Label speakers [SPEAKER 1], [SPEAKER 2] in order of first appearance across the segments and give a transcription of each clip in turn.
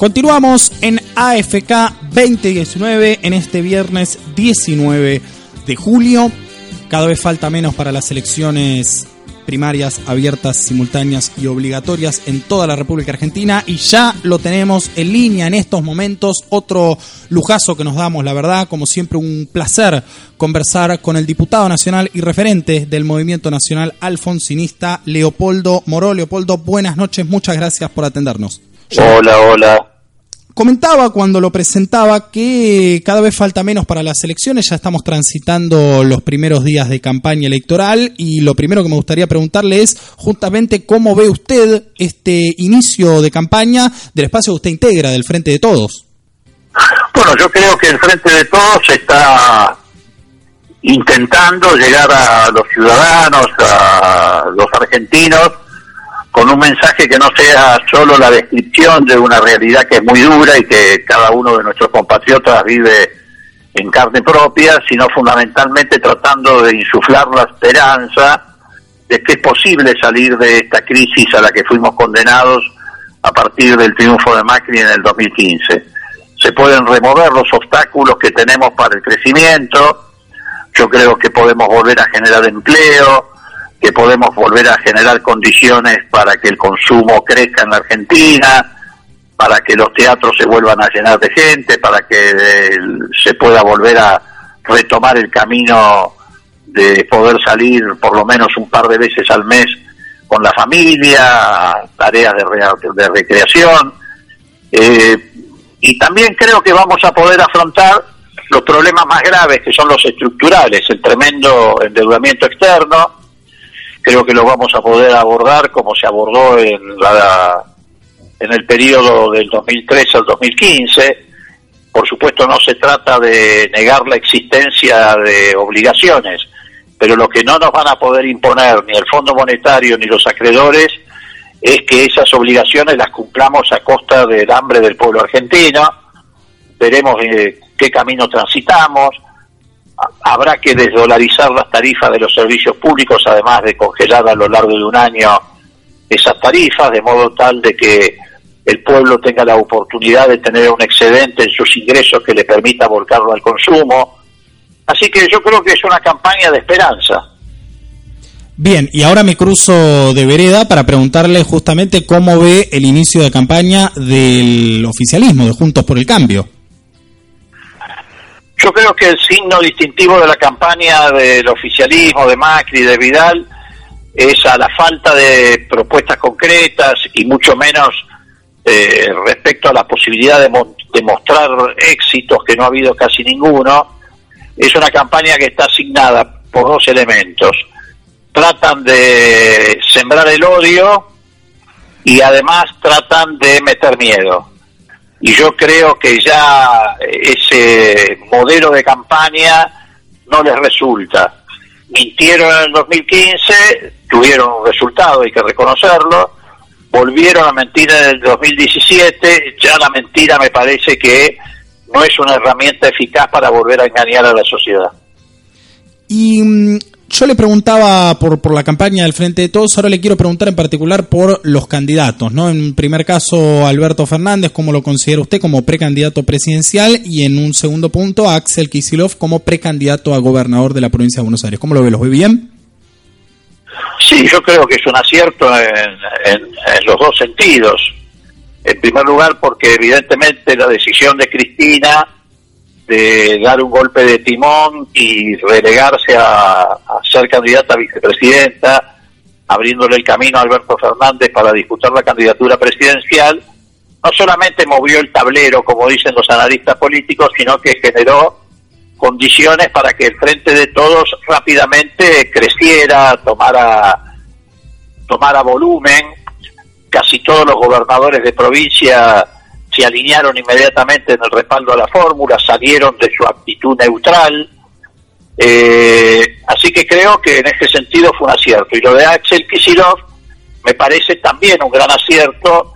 [SPEAKER 1] Continuamos en AFK 2019 en este viernes 19 de julio. Cada vez falta menos para las elecciones primarias abiertas, simultáneas y obligatorias en toda la República Argentina y ya lo tenemos en línea en estos momentos. Otro lujazo que nos damos, la verdad, como siempre un placer conversar con el diputado nacional y referente del Movimiento Nacional Alfonsinista, Leopoldo Moró. Leopoldo, buenas noches, muchas gracias por atendernos.
[SPEAKER 2] Hola, hola.
[SPEAKER 1] Comentaba cuando lo presentaba que cada vez falta menos para las elecciones, ya estamos transitando los primeros días de campaña electoral y lo primero que me gustaría preguntarle es justamente cómo ve usted este inicio de campaña del espacio que usted integra, del Frente de Todos.
[SPEAKER 2] Bueno, yo creo que el Frente de Todos está intentando llegar a los ciudadanos, a los argentinos, con un mensaje que no sea solo la descripción de una realidad que es muy dura y que cada uno de nuestros compatriotas vive en carne propia, sino fundamentalmente tratando de insuflar la esperanza de que es posible salir de esta crisis a la que fuimos condenados a partir del triunfo de Macri en el 2015. Se pueden remover los obstáculos que tenemos para el crecimiento, yo creo que podemos volver a generar empleo, que podemos volver a generar condiciones para que el consumo crezca en la Argentina, para que los teatros se vuelvan a llenar de gente, para que eh, se pueda volver a retomar el camino de poder salir por lo menos un par de veces al mes con la familia, tareas de, recreación. Eh, y también creo que vamos a poder afrontar los problemas más graves que son los estructurales, el tremendo endeudamiento externo, creo que lo vamos a poder abordar como se abordó en la en el periodo del 2003 al 2015. Por supuesto no se trata de negar la existencia de obligaciones, pero lo que no nos van a poder imponer ni el Fondo Monetario ni los acreedores es que esas obligaciones las cumplamos a costa del hambre del pueblo argentino. Veremos eh, qué camino transitamos habrá que desdolarizar las tarifas de los servicios públicos, además de congelar a lo largo de un año esas tarifas, de modo tal de que el pueblo tenga la oportunidad de tener un excedente en sus ingresos que le permita volcarlo al consumo. Así que yo creo que es una campaña de esperanza.
[SPEAKER 1] Bien, y ahora me cruzo de vereda para preguntarle justamente cómo ve el inicio de campaña del oficialismo, de Juntos por el Cambio.
[SPEAKER 2] Yo creo que el signo distintivo de la campaña del oficialismo, de Macri, de Vidal, es a la falta de propuestas concretas y mucho menos eh, respecto a la posibilidad de, de, mostrar éxitos, que no ha habido casi ninguno, es una campaña que está asignada por dos elementos. Tratan de sembrar el odio y además tratan de meter miedo y yo creo que ya ese modelo de campaña no les resulta. Mintieron en el 2015, tuvieron un resultado, hay que reconocerlo, volvieron a mentir en el 2017, ya la mentira me parece que no es una herramienta eficaz para volver a engañar a la sociedad.
[SPEAKER 1] Y mm, yo le preguntaba por, por la campaña del Frente de Todos, ahora le quiero preguntar en particular por los candidatos, ¿no? En primer caso, Alberto Fernández, ¿cómo lo considera usted como precandidato presidencial? Y en un segundo punto, Axel Kisilov como precandidato a gobernador de la provincia de Buenos Aires. ¿Cómo lo ve? ¿Los ve bien?
[SPEAKER 2] Sí, yo creo que es un acierto en, en los dos sentidos. En primer lugar, porque evidentemente la decisión de Cristina de dar un golpe de timón y relegarse a, ser candidata a vicepresidenta, abriéndole el camino a Alberto Fernández para disputar la candidatura presidencial, no solamente movió el tablero, como dicen los analistas políticos, sino que generó condiciones para que el frente de todos rápidamente creciera, tomara, tomara volumen. Casi todos los gobernadores de provincia alinearon inmediatamente en el respaldo a la fórmula, salieron de su actitud neutral. Eh, así que creo que en ese sentido fue un acierto. Y lo de Axel Kicillof me parece también un gran acierto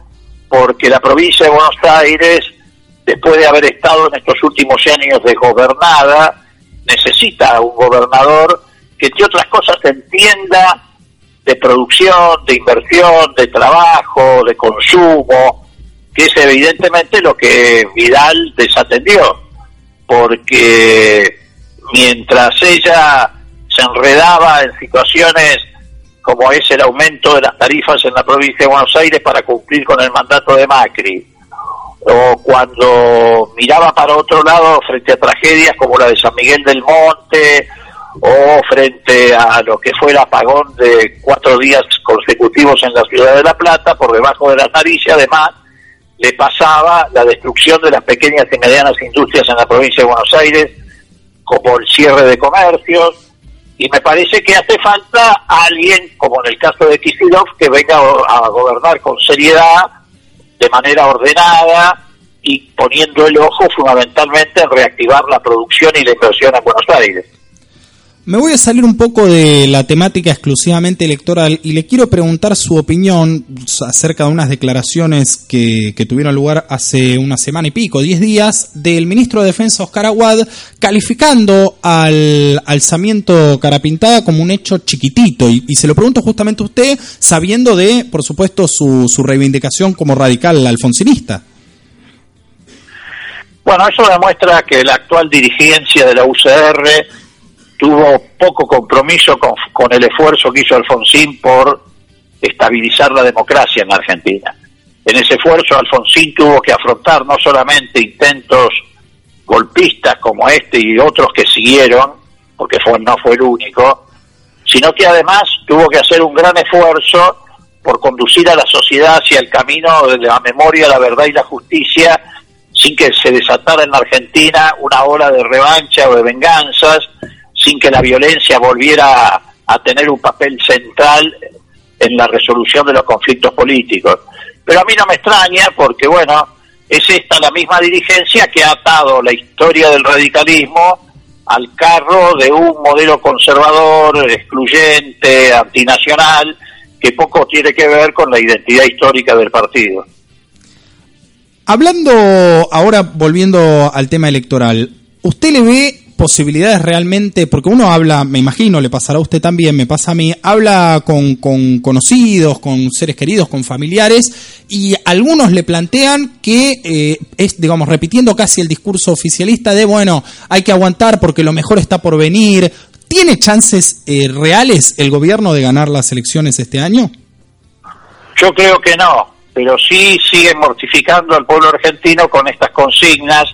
[SPEAKER 2] porque la provincia de Buenos Aires, después de haber estado en estos últimos años desgobernada, necesita un gobernador que, entre otras cosas, entienda de producción, de inversión, de trabajo, de consumo, que es evidentemente lo que Vidal desatendió, porque mientras ella se enredaba en situaciones como es el aumento de las tarifas en la provincia de Buenos Aires para cumplir con el mandato de Macri, o cuando miraba para otro lado frente a tragedias como la de San Miguel del Monte, o frente a lo que fue el apagón de cuatro días consecutivos en la ciudad de La Plata, por debajo de la nariz, además le pasaba la destrucción de las pequeñas y medianas industrias en la provincia de Buenos Aires, como el cierre de comercios, y me parece que hace falta alguien, como en el caso de Kisilov, que venga a gobernar con seriedad, de manera ordenada y poniendo el ojo fundamentalmente en reactivar la producción y la inversión en Buenos Aires.
[SPEAKER 1] Me voy a salir un poco de la temática exclusivamente electoral y le quiero preguntar su opinión acerca de unas declaraciones que, tuvieron lugar hace una semana y pico, diez días, del ministro de Defensa Oscar Aguad, calificando al alzamiento Carapintada como un hecho chiquitito. Y, se lo pregunto justamente a usted, sabiendo de, por supuesto, su, su reivindicación como radical alfonsinista.
[SPEAKER 2] Bueno, eso demuestra que la actual dirigencia de la UCR tuvo poco compromiso con, el esfuerzo que hizo Alfonsín por estabilizar la democracia en Argentina. En ese esfuerzo Alfonsín tuvo que afrontar no solamente intentos golpistas como este y otros que siguieron, porque fue, no fue el único, sino que además tuvo que hacer un gran esfuerzo por conducir a la sociedad hacia el camino de la memoria, la verdad y la justicia, sin que se desatara en la Argentina una ola de revancha o de venganzas, sin que la violencia volviera a, tener un papel central en la resolución de los conflictos políticos. Pero a mí no me extraña porque, bueno, es esta la misma dirigencia que ha atado la historia del radicalismo al carro de un modelo conservador, excluyente, antinacional, que poco tiene que ver con la identidad histórica del partido.
[SPEAKER 1] Hablando ahora, volviendo al tema electoral, ¿usted le ve posibilidades realmente, porque uno habla, me imagino, le pasará a usted también, me pasa a mí, habla con, con conocidos, con seres queridos, con familiares, y algunos le plantean que eh, es, digamos, repitiendo casi el discurso oficialista de, bueno, hay que aguantar porque lo mejor está por venir. ¿Tiene chances eh, reales el gobierno de ganar las elecciones este año?
[SPEAKER 2] Yo creo que no, pero sí siguen mortificando al pueblo argentino con estas consignas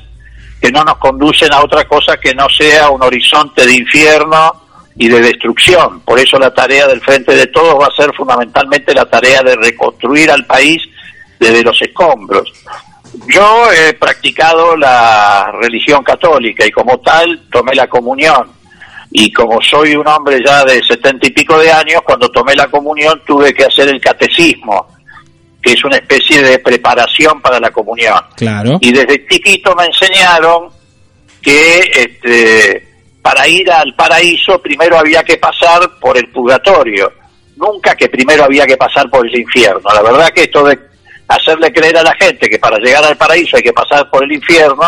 [SPEAKER 2] que no nos conducen a otra cosa que no sea un horizonte de infierno y de destrucción. Por eso la tarea del Frente de Todos va a ser fundamentalmente la tarea de reconstruir al país desde los escombros. Yo he practicado la religión católica y como tal tomé la comunión. Y como soy un hombre ya de setenta y pico de años, cuando tomé la comunión tuve que hacer el catecismo que es una especie de preparación para la comunión.
[SPEAKER 1] Claro.
[SPEAKER 2] Y desde chiquito me enseñaron que este, para ir al paraíso primero había que pasar por el purgatorio, nunca que primero había que pasar por el infierno. La verdad que esto de hacerle creer a la gente que para llegar al paraíso hay que pasar por el infierno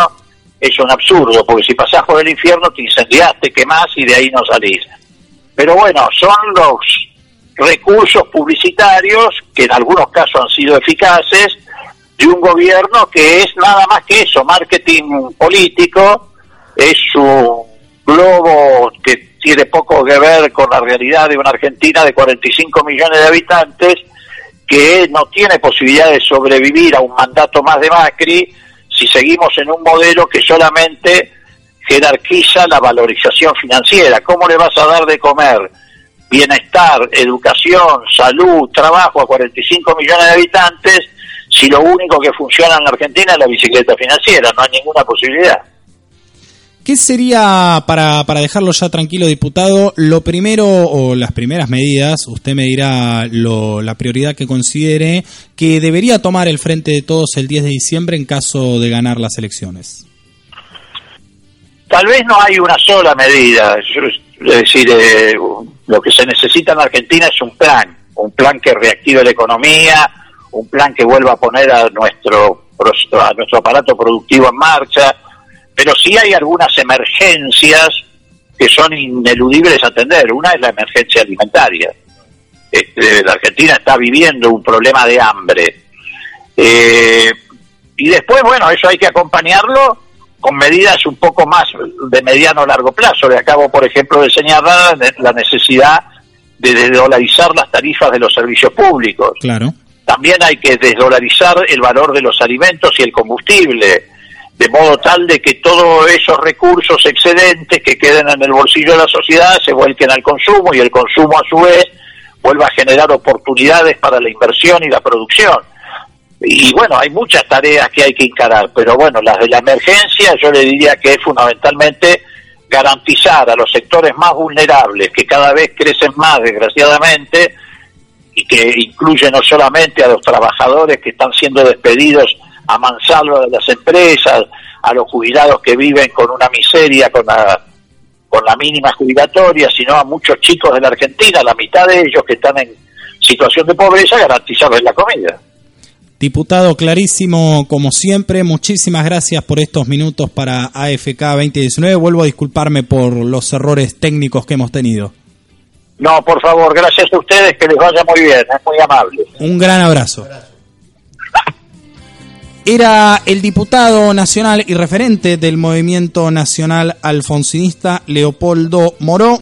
[SPEAKER 2] es un absurdo, porque si pasás por el infierno te incendiaste, quemás y de ahí no salís. Pero bueno, son los recursos publicitarios, que en algunos casos han sido eficaces, de un gobierno que es nada más que eso, marketing político, es un globo que tiene poco que ver con la realidad de una Argentina de 45 millones de habitantes, que no tiene posibilidad de sobrevivir a un mandato más de Macri si seguimos en un modelo que solamente jerarquiza la valorización financiera. ¿Cómo le vas a dar de comer bienestar, educación, salud, trabajo a 45 millones de habitantes si lo único que funciona en Argentina es la bicicleta financiera, no hay ninguna posibilidad.
[SPEAKER 1] ¿Qué sería, para, para dejarlo ya tranquilo, diputado, lo primero o las primeras medidas, usted me dirá lo, la prioridad que considere, que debería tomar el Frente de Todos el 10 de diciembre en caso de ganar las elecciones?
[SPEAKER 2] Tal vez no hay una sola medida, es decir, eh, lo que se necesita en Argentina es un plan, un plan que reactive la economía, un plan que vuelva a poner a nuestro, a nuestro aparato productivo en marcha, pero sí hay algunas emergencias que son ineludibles atender. Una es la emergencia alimentaria. Este, la Argentina está viviendo un problema de hambre. Eh, y después, bueno, eso hay que acompañarlo con medidas un poco más de mediano o largo plazo. Le acabo, por ejemplo, de señalar la necesidad de desdolarizar las tarifas de los servicios públicos.
[SPEAKER 1] Claro.
[SPEAKER 2] También hay que desdolarizar el valor de los alimentos y el combustible de modo tal de que todos esos recursos excedentes que queden en el bolsillo de la sociedad se vuelquen al consumo y el consumo a su vez vuelva a generar oportunidades para la inversión y la producción. Y bueno, hay muchas tareas que hay que encarar, pero bueno, las de la emergencia yo le diría que es fundamentalmente garantizar a los sectores más vulnerables, que cada vez crecen más desgraciadamente, y que incluye no solamente a los trabajadores que están siendo despedidos a mansalva de las empresas, a los jubilados que viven con una miseria, con la, con la mínima jubilatoria, sino a muchos chicos de la Argentina, la mitad de ellos que están en situación de pobreza, garantizarles la comida.
[SPEAKER 1] Diputado, clarísimo como siempre, muchísimas gracias por estos minutos para AFK 2019. Vuelvo a disculparme por los errores técnicos que hemos tenido.
[SPEAKER 2] No, por favor, gracias a ustedes, que les vaya muy bien, es muy amable.
[SPEAKER 1] Un gran abrazo era el diputado nacional y referente del movimiento nacional alfonsinista Leopoldo Moró.